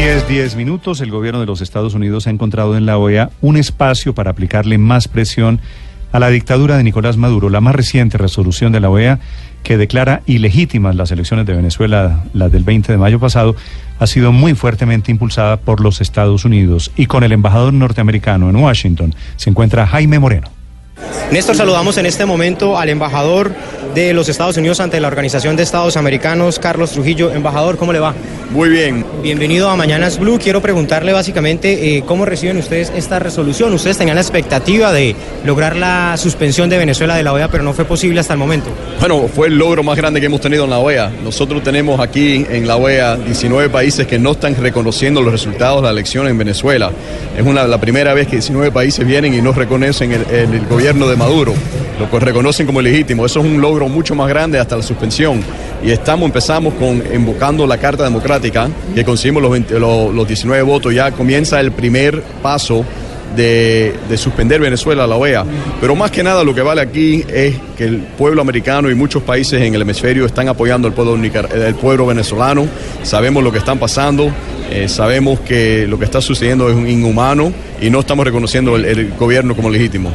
10, 10 minutos. El gobierno de los Estados Unidos ha encontrado en la OEA un espacio para aplicarle más presión a la dictadura de Nicolás Maduro. La más reciente resolución de la OEA que declara ilegítimas las elecciones de Venezuela, las del 20 de mayo pasado, ha sido muy fuertemente impulsada por los Estados Unidos. Y con el embajador norteamericano en Washington se encuentra Jaime Moreno. Néstor, saludamos en este momento al embajador de los Estados Unidos ante la Organización de Estados Americanos, Carlos Trujillo. Embajador, ¿cómo le va? Muy bien. Bienvenido a Mañanas Blue. Quiero preguntarle básicamente eh, cómo reciben ustedes esta resolución. Ustedes tenían la expectativa de lograr la suspensión de Venezuela de la OEA, pero no fue posible hasta el momento. Bueno, fue el logro más grande que hemos tenido en la OEA. Nosotros tenemos aquí en la OEA 19 países que no están reconociendo los resultados de la elección en Venezuela. Es una, la primera vez que 19 países vienen y no reconocen el, el, el gobierno de Maduro, lo que reconocen como legítimo. Eso es un logro mucho más grande hasta la suspensión. Y estamos, empezamos con invocando la Carta Democrática, que conseguimos los, 20, los, los 19 votos. Ya comienza el primer paso de, de, suspender Venezuela a la OEA. Pero más que nada lo que vale aquí es que el pueblo americano y muchos países en el hemisferio están apoyando al pueblo, el pueblo venezolano. Sabemos lo que están pasando, eh, sabemos que lo que está sucediendo es un inhumano y no estamos reconociendo el gobierno como legítimo.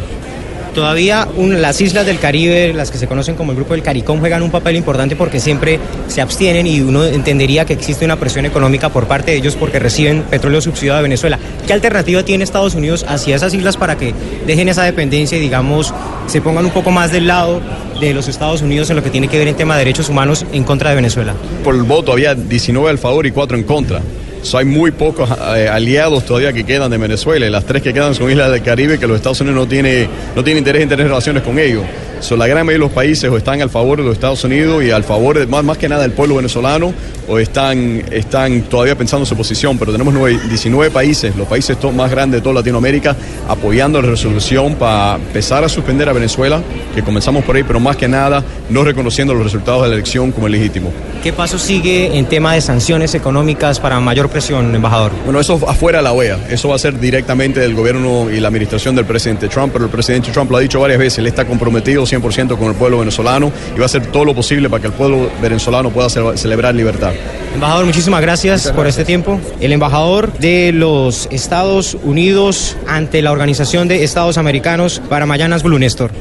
Todavía las islas del Caribe, las que se conocen como el Grupo del CARICOM, juegan un papel importante porque siempre se abstienen y uno entendería que existe una presión económica por parte de ellos porque reciben petróleo subsidiado de Venezuela. ¿Qué alternativa tiene Estados Unidos hacia esas islas para que dejen esa dependencia y, digamos, se pongan un poco más del lado de los Estados Unidos en lo que tiene que ver en tema de derechos humanos en contra de Venezuela? Por el voto había 19 al favor y 4 en contra. So, hay muy pocos eh, aliados todavía que quedan de Venezuela las tres que quedan son islas del Caribe que los Estados Unidos no tiene, no tiene interés en tener relaciones con ellos. So, la gran mayoría de los países o están al favor de los Estados Unidos y al favor de, más, más que nada del pueblo venezolano o están, están todavía pensando en su posición, pero tenemos 9, 19 países, los países más grandes de toda Latinoamérica, apoyando la resolución para empezar a suspender a Venezuela, que comenzamos por ahí, pero más que nada no reconociendo los resultados de la elección como legítimos. ¿Qué paso sigue en tema de sanciones económicas para mayor presión, embajador? Bueno, eso afuera de la OEA, eso va a ser directamente del gobierno y la administración del presidente Trump, pero el presidente Trump lo ha dicho varias veces, él está comprometido 100% con el pueblo venezolano y va a hacer todo lo posible para que el pueblo venezolano pueda celebrar libertad. Embajador, muchísimas gracias, gracias por este tiempo. El embajador de los Estados Unidos ante la Organización de Estados Americanos para Mayanas Blue, Néstor.